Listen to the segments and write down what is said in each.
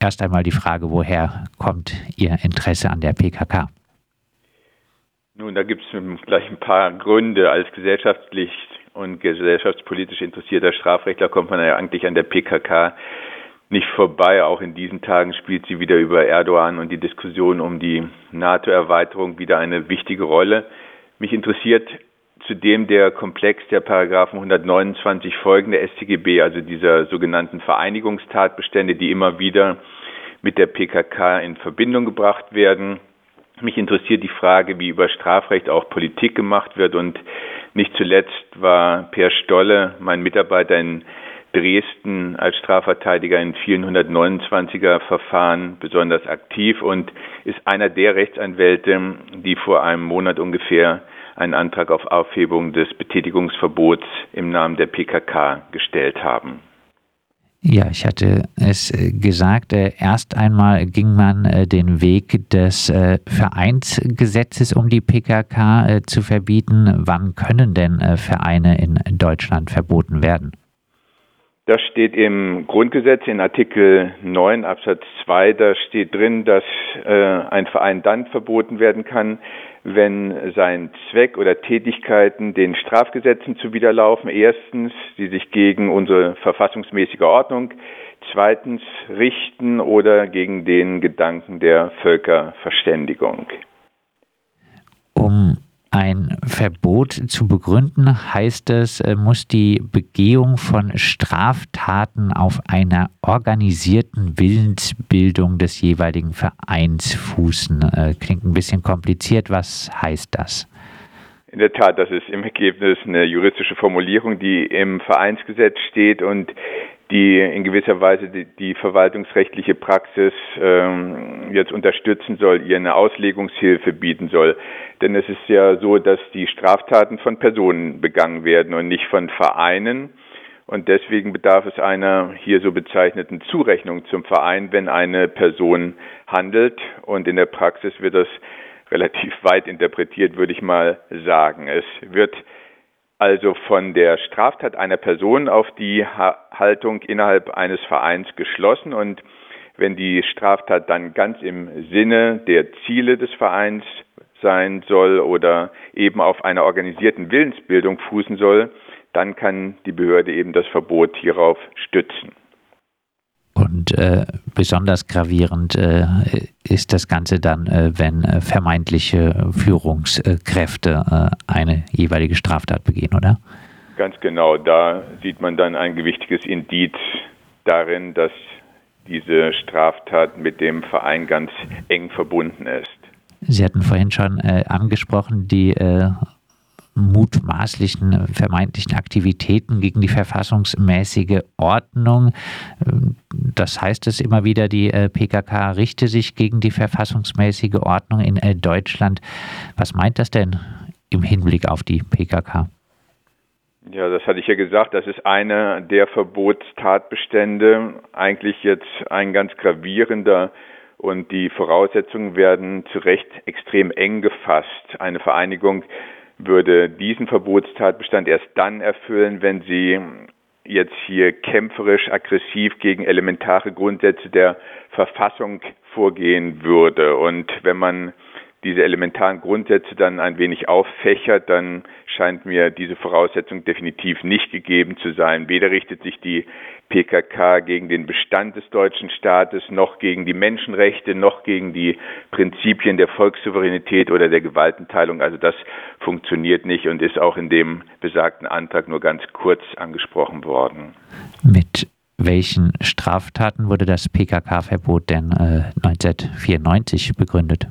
erst einmal die Frage, woher kommt Ihr Interesse an der PKK? Nun, da gibt es gleich ein paar Gründe. Als gesellschaftlich und gesellschaftspolitisch interessierter Strafrechtler kommt man ja eigentlich an der PKK nicht vorbei. Auch in diesen Tagen spielt sie wieder über Erdogan und die Diskussion um die NATO-Erweiterung wieder eine wichtige Rolle. Mich interessiert zudem der Komplex der Paragraphen 129 folgende StGB, also dieser sogenannten Vereinigungstatbestände, die immer wieder mit der PKK in Verbindung gebracht werden. Mich interessiert die Frage, wie über Strafrecht auch Politik gemacht wird und nicht zuletzt war Per Stolle, mein Mitarbeiter in Dresden als Strafverteidiger in vielen 129er Verfahren besonders aktiv und ist einer der Rechtsanwälte, die vor einem Monat ungefähr einen Antrag auf Aufhebung des Betätigungsverbots im Namen der PKK gestellt haben. Ja, ich hatte es äh, gesagt, äh, erst einmal ging man äh, den Weg des Vereinsgesetzes, um die PKK zu verbieten. Wann können denn Vereine in Deutschland verboten werden? Das steht im Grundgesetz in Artikel 9 Absatz 2. Da steht drin, dass ein Verein dann verboten werden kann, wenn sein Zweck oder Tätigkeiten den Strafgesetzen zuwiderlaufen. Erstens, die sich gegen unsere verfassungsmäßige Ordnung, zweitens richten oder gegen den Gedanken der Völkerverständigung. Um ein Verbot zu begründen, heißt es, äh, muss die Begehung von Straftaten auf einer organisierten Willensbildung des jeweiligen Vereins fußen. Äh, klingt ein bisschen kompliziert. Was heißt das? In der Tat, das ist im Ergebnis eine juristische Formulierung, die im Vereinsgesetz steht und die in gewisser Weise die, die verwaltungsrechtliche Praxis ähm, jetzt unterstützen soll, ihr eine Auslegungshilfe bieten soll. Denn es ist ja so, dass die Straftaten von Personen begangen werden und nicht von Vereinen. Und deswegen bedarf es einer hier so bezeichneten Zurechnung zum Verein, wenn eine Person handelt. Und in der Praxis wird das relativ weit interpretiert, würde ich mal sagen. Es wird also von der Straftat einer Person auf die Haltung innerhalb eines Vereins geschlossen und wenn die Straftat dann ganz im Sinne der Ziele des Vereins sein soll oder eben auf einer organisierten Willensbildung fußen soll, dann kann die Behörde eben das Verbot hierauf stützen. Und äh, besonders gravierend äh, ist das Ganze dann, äh, wenn äh, vermeintliche Führungskräfte äh, eine jeweilige Straftat begehen, oder? Ganz genau. Da sieht man dann ein gewichtiges Indiz darin, dass diese Straftat mit dem Verein ganz eng verbunden ist. Sie hatten vorhin schon äh, angesprochen, die mutmaßlichen vermeintlichen Aktivitäten gegen die verfassungsmäßige Ordnung. Das heißt es immer wieder, die äh, PKK richte sich gegen die verfassungsmäßige Ordnung in äh, Deutschland. Was meint das denn im Hinblick auf die PKK? Ja, das hatte ich ja gesagt, das ist einer der Verbotstatbestände, eigentlich jetzt ein ganz gravierender und die Voraussetzungen werden zu Recht extrem eng gefasst. Eine Vereinigung würde diesen Verbotstatbestand erst dann erfüllen, wenn sie jetzt hier kämpferisch aggressiv gegen elementare Grundsätze der Verfassung vorgehen würde. Und wenn man diese elementaren Grundsätze dann ein wenig auffächert, dann scheint mir diese Voraussetzung definitiv nicht gegeben zu sein. Weder richtet sich die PKK gegen den Bestand des deutschen Staates, noch gegen die Menschenrechte, noch gegen die Prinzipien der Volkssouveränität oder der Gewaltenteilung. Also das funktioniert nicht und ist auch in dem besagten Antrag nur ganz kurz angesprochen worden. Mit welchen Straftaten wurde das PKK-Verbot denn äh, 1994 begründet?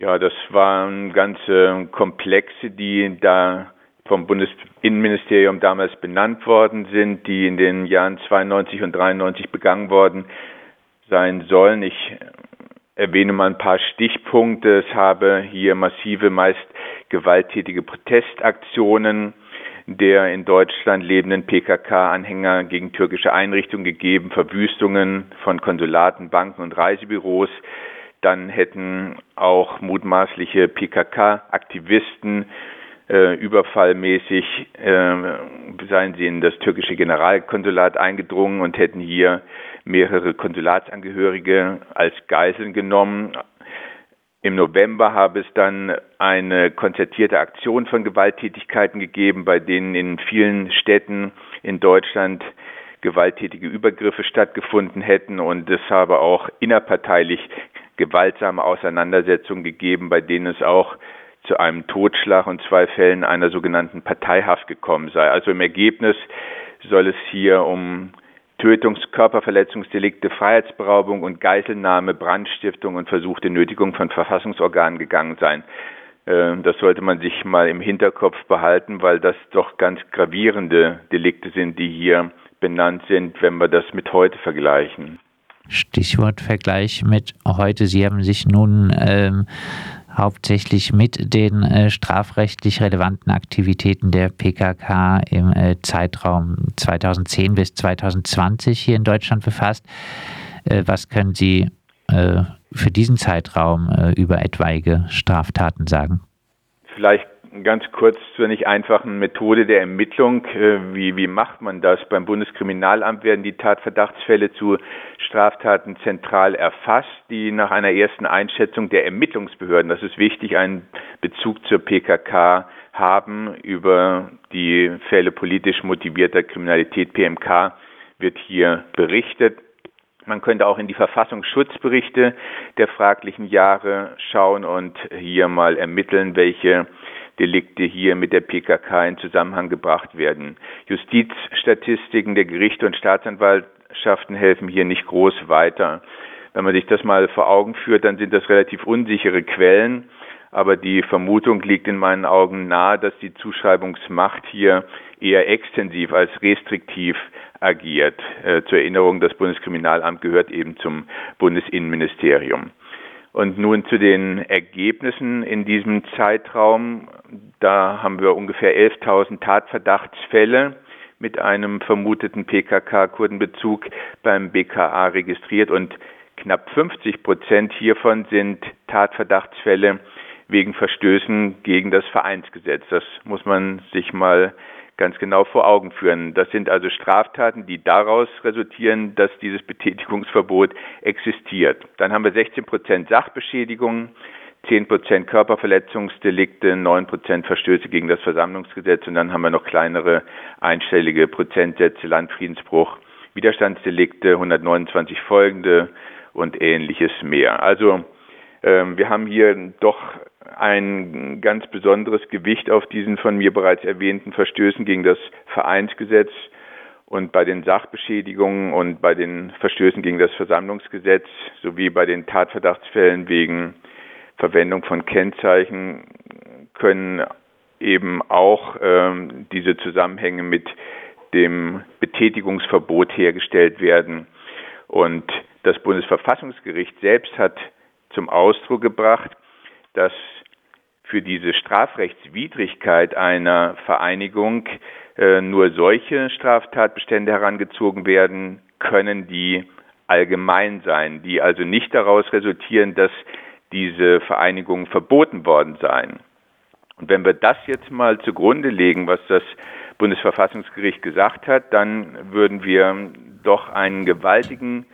Ja, das waren ganze Komplexe, die da vom Bundesinnenministerium damals benannt worden sind, die in den Jahren 92 und 93 begangen worden sein sollen. Ich erwähne mal ein paar Stichpunkte. Es habe hier massive, meist gewalttätige Protestaktionen der in Deutschland lebenden PKK-Anhänger gegen türkische Einrichtungen gegeben, Verwüstungen von Konsulaten, Banken und Reisebüros, dann hätten auch mutmaßliche PKK-Aktivisten äh, überfallmäßig äh, seien sie in das türkische Generalkonsulat eingedrungen und hätten hier mehrere Konsulatsangehörige als Geiseln genommen. Im November habe es dann eine konzertierte Aktion von Gewalttätigkeiten gegeben, bei denen in vielen Städten in Deutschland gewalttätige Übergriffe stattgefunden hätten und es habe auch innerparteilich gewaltsame Auseinandersetzungen gegeben, bei denen es auch zu einem Totschlag und zwei Fällen einer sogenannten Parteihaft gekommen sei. Also im Ergebnis soll es hier um Tötungs-, Körperverletzungsdelikte, Freiheitsberaubung und Geiselnahme, Brandstiftung und versuchte Nötigung von Verfassungsorganen gegangen sein. Äh, das sollte man sich mal im Hinterkopf behalten, weil das doch ganz gravierende Delikte sind, die hier benannt sind, wenn wir das mit heute vergleichen. Stichwort Vergleich mit heute. Sie haben sich nun ähm, hauptsächlich mit den äh, strafrechtlich relevanten Aktivitäten der PKK im äh, Zeitraum 2010 bis 2020 hier in Deutschland befasst. Äh, was können Sie äh, für diesen Zeitraum äh, über etwaige Straftaten sagen? Vielleicht ganz kurz zur nicht einfachen Methode der Ermittlung. Äh, wie, wie macht man das? Beim Bundeskriminalamt werden die Tatverdachtsfälle zu Straftaten zentral erfasst, die nach einer ersten Einschätzung der Ermittlungsbehörden, das ist wichtig, einen Bezug zur PKK haben. Über die Fälle politisch motivierter Kriminalität PMK wird hier berichtet. Man könnte auch in die Verfassungsschutzberichte der fraglichen Jahre schauen und hier mal ermitteln, welche Delikte hier mit der PKK in Zusammenhang gebracht werden. Justizstatistiken der Gerichte und Staatsanwaltschaften helfen hier nicht groß weiter. Wenn man sich das mal vor Augen führt, dann sind das relativ unsichere Quellen, aber die Vermutung liegt in meinen Augen nahe, dass die Zuschreibungsmacht hier eher extensiv als restriktiv agiert. Äh, zur Erinnerung, das Bundeskriminalamt gehört eben zum Bundesinnenministerium. Und nun zu den Ergebnissen in diesem Zeitraum. Da haben wir ungefähr 11.000 Tatverdachtsfälle mit einem vermuteten PKK-Kurdenbezug beim BKA registriert und knapp 50 Prozent hiervon sind Tatverdachtsfälle wegen Verstößen gegen das Vereinsgesetz. Das muss man sich mal ganz genau vor Augen führen. Das sind also Straftaten, die daraus resultieren, dass dieses Betätigungsverbot existiert. Dann haben wir 16 Prozent Sachbeschädigungen, 10 Prozent Körperverletzungsdelikte, 9 Prozent Verstöße gegen das Versammlungsgesetz und dann haben wir noch kleinere einstellige Prozentsätze Landfriedensbruch, Widerstandsdelikte, 129 folgende und ähnliches mehr. Also ähm, wir haben hier doch ein ganz besonderes Gewicht auf diesen von mir bereits erwähnten Verstößen gegen das Vereinsgesetz und bei den Sachbeschädigungen und bei den Verstößen gegen das Versammlungsgesetz sowie bei den Tatverdachtsfällen wegen Verwendung von Kennzeichen können eben auch ähm, diese Zusammenhänge mit dem Betätigungsverbot hergestellt werden. Und das Bundesverfassungsgericht selbst hat zum Ausdruck gebracht, dass für diese Strafrechtswidrigkeit einer Vereinigung äh, nur solche Straftatbestände herangezogen werden können, die allgemein sein, die also nicht daraus resultieren, dass diese Vereinigungen verboten worden seien. Und wenn wir das jetzt mal zugrunde legen, was das Bundesverfassungsgericht gesagt hat, dann würden wir doch einen gewaltigen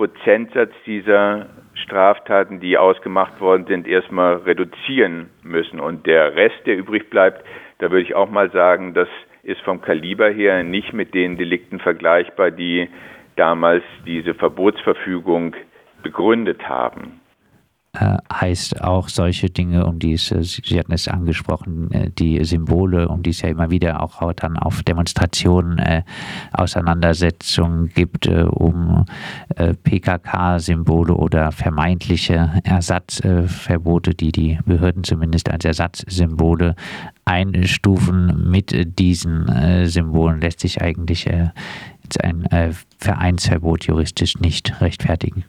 Prozentsatz dieser Straftaten, die ausgemacht worden sind, erstmal reduzieren müssen. Und der Rest, der übrig bleibt, da würde ich auch mal sagen, das ist vom Kaliber her nicht mit den Delikten vergleichbar, die damals diese Verbotsverfügung begründet haben äh, heißt auch solche Dinge, um die es, äh, Sie hatten es angesprochen, äh, die Symbole, um die es ja immer wieder auch dann auf Demonstrationen äh, Auseinandersetzungen gibt, um PKK-Symbole oder vermeintliche Ersatzverbote, die die Behörden zumindest als Ersatzsymbole einstufen. Mit diesen Symbolen lässt sich eigentlich ein Vereinsverbot juristisch nicht rechtfertigen.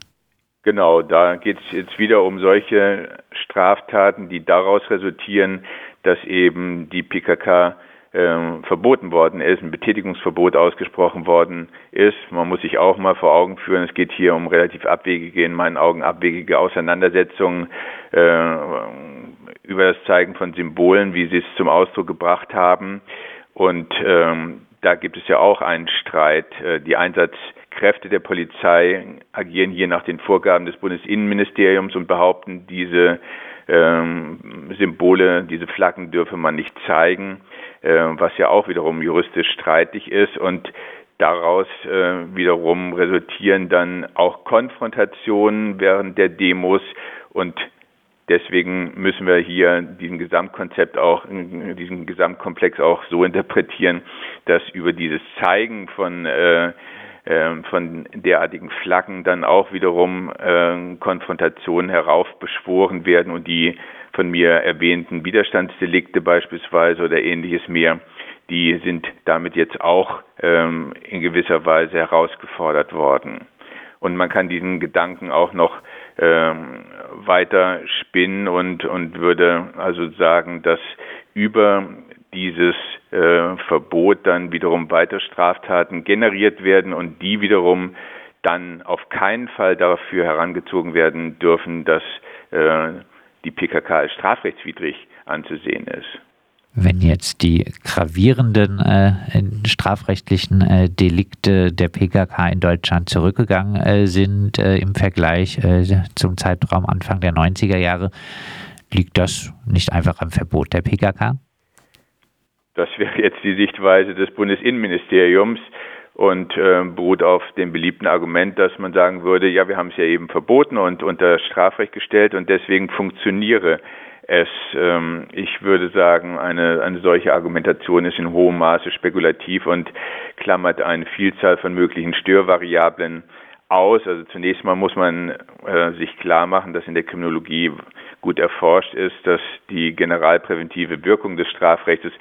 Genau, da geht es jetzt wieder um solche Straftaten, die daraus resultieren, dass eben die PKK äh, verboten worden ist, ein Betätigungsverbot ausgesprochen worden ist. Man muss sich auch mal vor Augen führen, es geht hier um relativ abwegige, in meinen Augen abwegige Auseinandersetzungen äh, über das Zeigen von Symbolen, wie Sie es zum Ausdruck gebracht haben. Und ähm, da gibt es ja auch einen Streit. Äh, die Einsatzkräfte der Polizei agieren hier nach den Vorgaben des Bundesinnenministeriums und behaupten, diese ähm, Symbole, diese Flaggen dürfe man nicht zeigen, äh, was ja auch wiederum juristisch streitig ist. Und daraus äh, wiederum resultieren dann auch Konfrontationen während der Demos und Deswegen müssen wir hier diesen Gesamtkonzept auch, diesen Gesamtkomplex auch so interpretieren, dass über dieses Zeigen von äh, von derartigen Flaggen dann auch wiederum äh, Konfrontationen heraufbeschworen werden und die von mir erwähnten Widerstandsdelikte beispielsweise oder ähnliches mehr, die sind damit jetzt auch ähm, in gewisser Weise herausgefordert worden. Und man kann diesen Gedanken auch noch ähm, weiter spinnen und, und würde also sagen, dass über dieses äh, Verbot dann wiederum weiter Straftaten generiert werden und die wiederum dann auf keinen Fall dafür herangezogen werden dürfen, dass äh, die PKK als strafrechtswidrig anzusehen ist. Wenn jetzt die gravierenden äh, strafrechtlichen äh, Delikte der PKK in Deutschland zurückgegangen äh, sind äh, im Vergleich äh, zum Zeitraum Anfang der 90er Jahre, liegt das nicht einfach am Verbot der PKK? Das wäre jetzt die Sichtweise des Bundesinnenministeriums und äh, beruht auf dem beliebten Argument, dass man sagen würde, ja, wir haben es ja eben verboten und unter Strafrecht gestellt und deswegen funktioniere es, ähm, ich würde sagen, eine, eine solche Argumentation ist in hohem Maße spekulativ und klammert eine Vielzahl von möglichen Störvariablen aus. Also zunächst mal muss man äh, sich klar machen, dass in der Kriminologie gut erforscht ist, dass die generalpräventive Wirkung des Strafrechts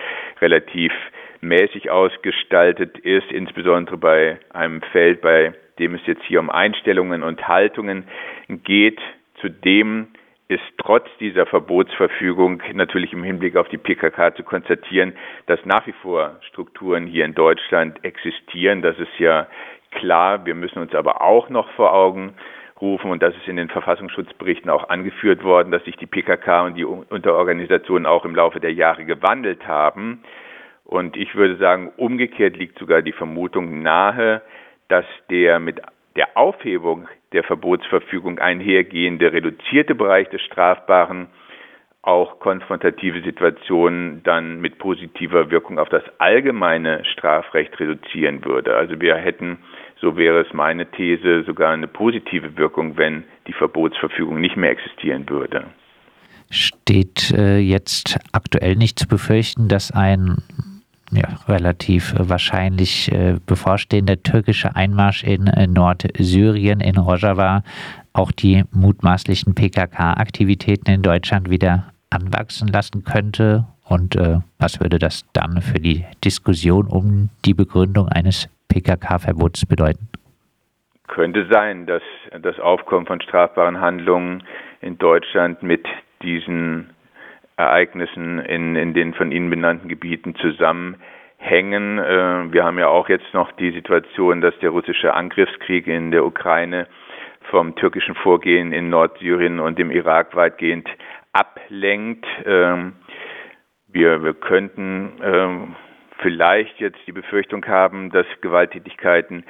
relativ mäßig ausgestaltet ist, insbesondere bei einem Feld, bei dem es jetzt hier um Einstellungen und Haltungen geht, zu dem ist trotz dieser Verbotsverfügung natürlich im Hinblick auf die PKK zu konstatieren, dass nach wie vor Strukturen hier in Deutschland existieren. Das ist ja klar. Wir müssen uns aber auch noch vor Augen rufen, und das ist in den Verfassungsschutzberichten auch angeführt worden, dass sich die PKK und die Unterorganisationen auch im Laufe der Jahre gewandelt haben. Und ich würde sagen, umgekehrt liegt sogar die Vermutung nahe, dass der mit der Aufhebung der Verbotsverfügung einhergehende reduzierte Bereich des Strafbaren auch konfrontative Situationen dann mit positiver Wirkung auf das allgemeine Strafrecht reduzieren würde. Also wir hätten, so wäre es meine These, sogar eine positive Wirkung, wenn die Verbotsverfügung nicht mehr existieren würde. Steht äh, jetzt aktuell nicht zu befürchten, dass ein ja, relativ wahrscheinlich äh, bevorstehender türkische Einmarsch in äh, Nordsyrien, in Rojava, auch die mutmaßlichen PKK-Aktivitäten in Deutschland wieder anwachsen lassen könnte? Und äh, was würde das dann für die Diskussion um die Begründung eines PKK-Verbots bedeuten? Könnte sein, dass das Aufkommen von strafbaren Handlungen in Deutschland mit diesen Ereignissen in, in den von Ihnen benannten Gebieten zusammenhängen. Äh, wir haben ja auch jetzt noch die Situation, dass der russische Angriffskrieg in der Ukraine vom türkischen Vorgehen in Nordsyrien und im Irak weitgehend ablenkt. Ähm, wir, wir könnten ähm, vielleicht jetzt die Befürchtung haben, dass Gewalttätigkeiten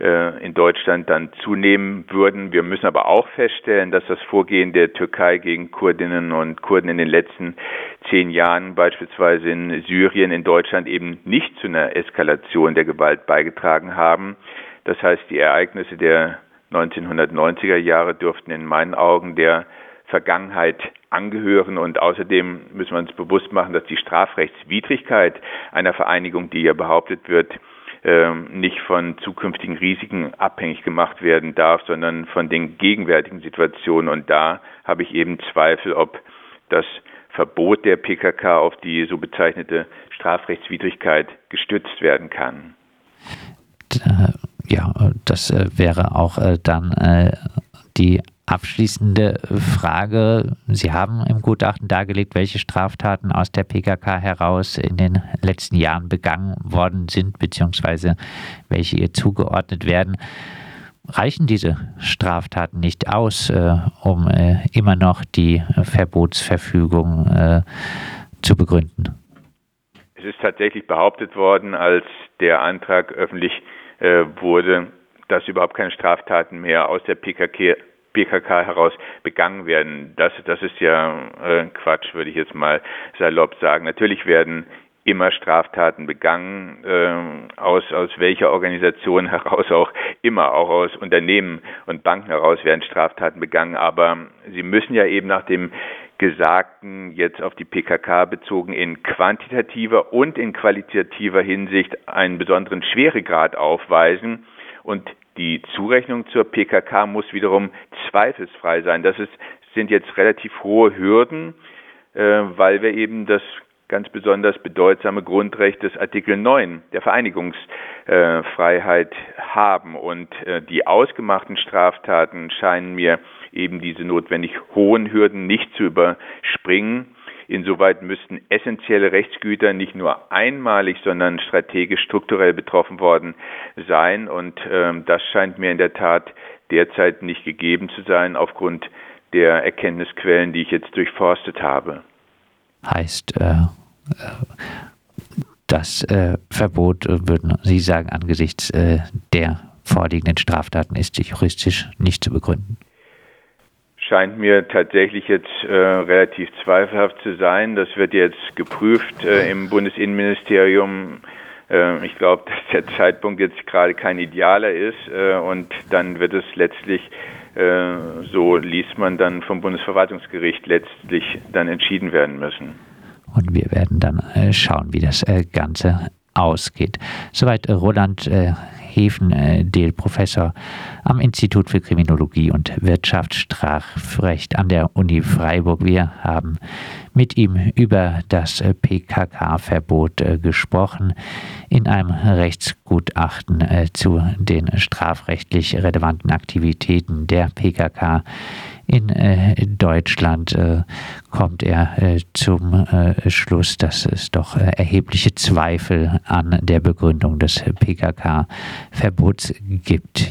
äh, in Deutschland dann zunehmen würden. Wir müssen aber auch feststellen, dass das Vorgehen der Türkei gegen Kurdinnen und Kurden in den letzten zehn Jahren beispielsweise in Syrien, in Deutschland eben nicht zu einer Eskalation der Gewalt beigetragen haben. Das heißt, die Ereignisse der 1990er Jahre dürften in meinen Augen der Vergangenheit angehören und außerdem müssen wir uns bewusst machen, dass die Strafrechtswidrigkeit einer Vereinigung, die ja behauptet wird, ähm, nicht von zukünftigen Risiken abhängig gemacht werden darf, sondern von den gegenwärtigen Situationen. Und da habe ich eben Zweifel, ob das Verbot der PKK auf die so bezeichnete Strafrechtswidrigkeit gestützt werden kann. Ja, das äh, wäre auch äh, dann äh, die Abschließende Frage. Sie haben im Gutachten dargelegt, welche Straftaten aus der PKK heraus in den letzten Jahren begangen worden sind, beziehungsweise welche ihr zugeordnet werden. reichen diese Straftaten nicht aus, äh, um äh, immer noch die Verbotsverfügung äh, zu begründen? Es ist tatsächlich behauptet worden, als der Antrag öffentlich äh, wurde, dass überhaupt keine Straftaten mehr aus der PKK, PKK heraus begangen werden. Das, das ist ja äh, Quatsch, würde ich jetzt mal salopp sagen. Natürlich werden immer Straftaten begangen, äh, aus, aus welcher Organisation heraus auch immer, auch aus Unternehmen und Banken heraus werden Straftaten begangen, aber sie müssen ja eben nach dem Gesagten jetzt auf die PKK bezogen in quantitativer und in qualitativer Hinsicht einen besonderen Schweregrad aufweisen und die Zurechnung zur PKK muss wiederum zweifelsfrei sein. Das ist, sind jetzt relativ hohe Hürden, äh, weil wir eben das ganz besonders bedeutsame Grundrecht des Artikel 9 der Vereinigungsfreiheit haben. Und äh, die ausgemachten Straftaten scheinen mir eben diese notwendig hohen Hürden nicht zu überspringen. Insoweit müssten essentielle Rechtsgüter nicht nur einmalig, sondern strategisch strukturell betroffen worden sein. Und ähm, das scheint mir in der Tat derzeit nicht gegeben zu sein aufgrund der Erkenntnisquellen, die ich jetzt durchforstet habe. Heißt, äh, das äh, Verbot, äh, würden Sie sagen, angesichts äh, der vorliegenden Straftaten ist juristisch nicht zu begründen? Scheint mir tatsächlich jetzt äh, relativ zweifelhaft zu sein. Das wird jetzt geprüft äh, im Bundesinnenministerium. Äh, ich glaube, dass der Zeitpunkt jetzt gerade kein idealer ist und dann wird es letztlich so liest man dann vom Bundesverwaltungsgericht letztlich dann entschieden werden müssen und wir werden dann äh, schauen, wie das äh, Ganze ausgeht. Soweit äh, Roland Hefendehl, Professor am Institut für Kriminologie und Wirtschaftsstrafrecht an der Uni Freiburg. Wir haben mit ihm über das PKK-Verbot gesprochen in einem Rechtsgutachten zu den strafrechtlich relevanten Aktivitäten der PKK in äh, Deutschland äh, kommt er äh, zum äh, Schluss, dass es doch äh, erhebliche Zweifel an der Begründung des PKK-Verbots gibt.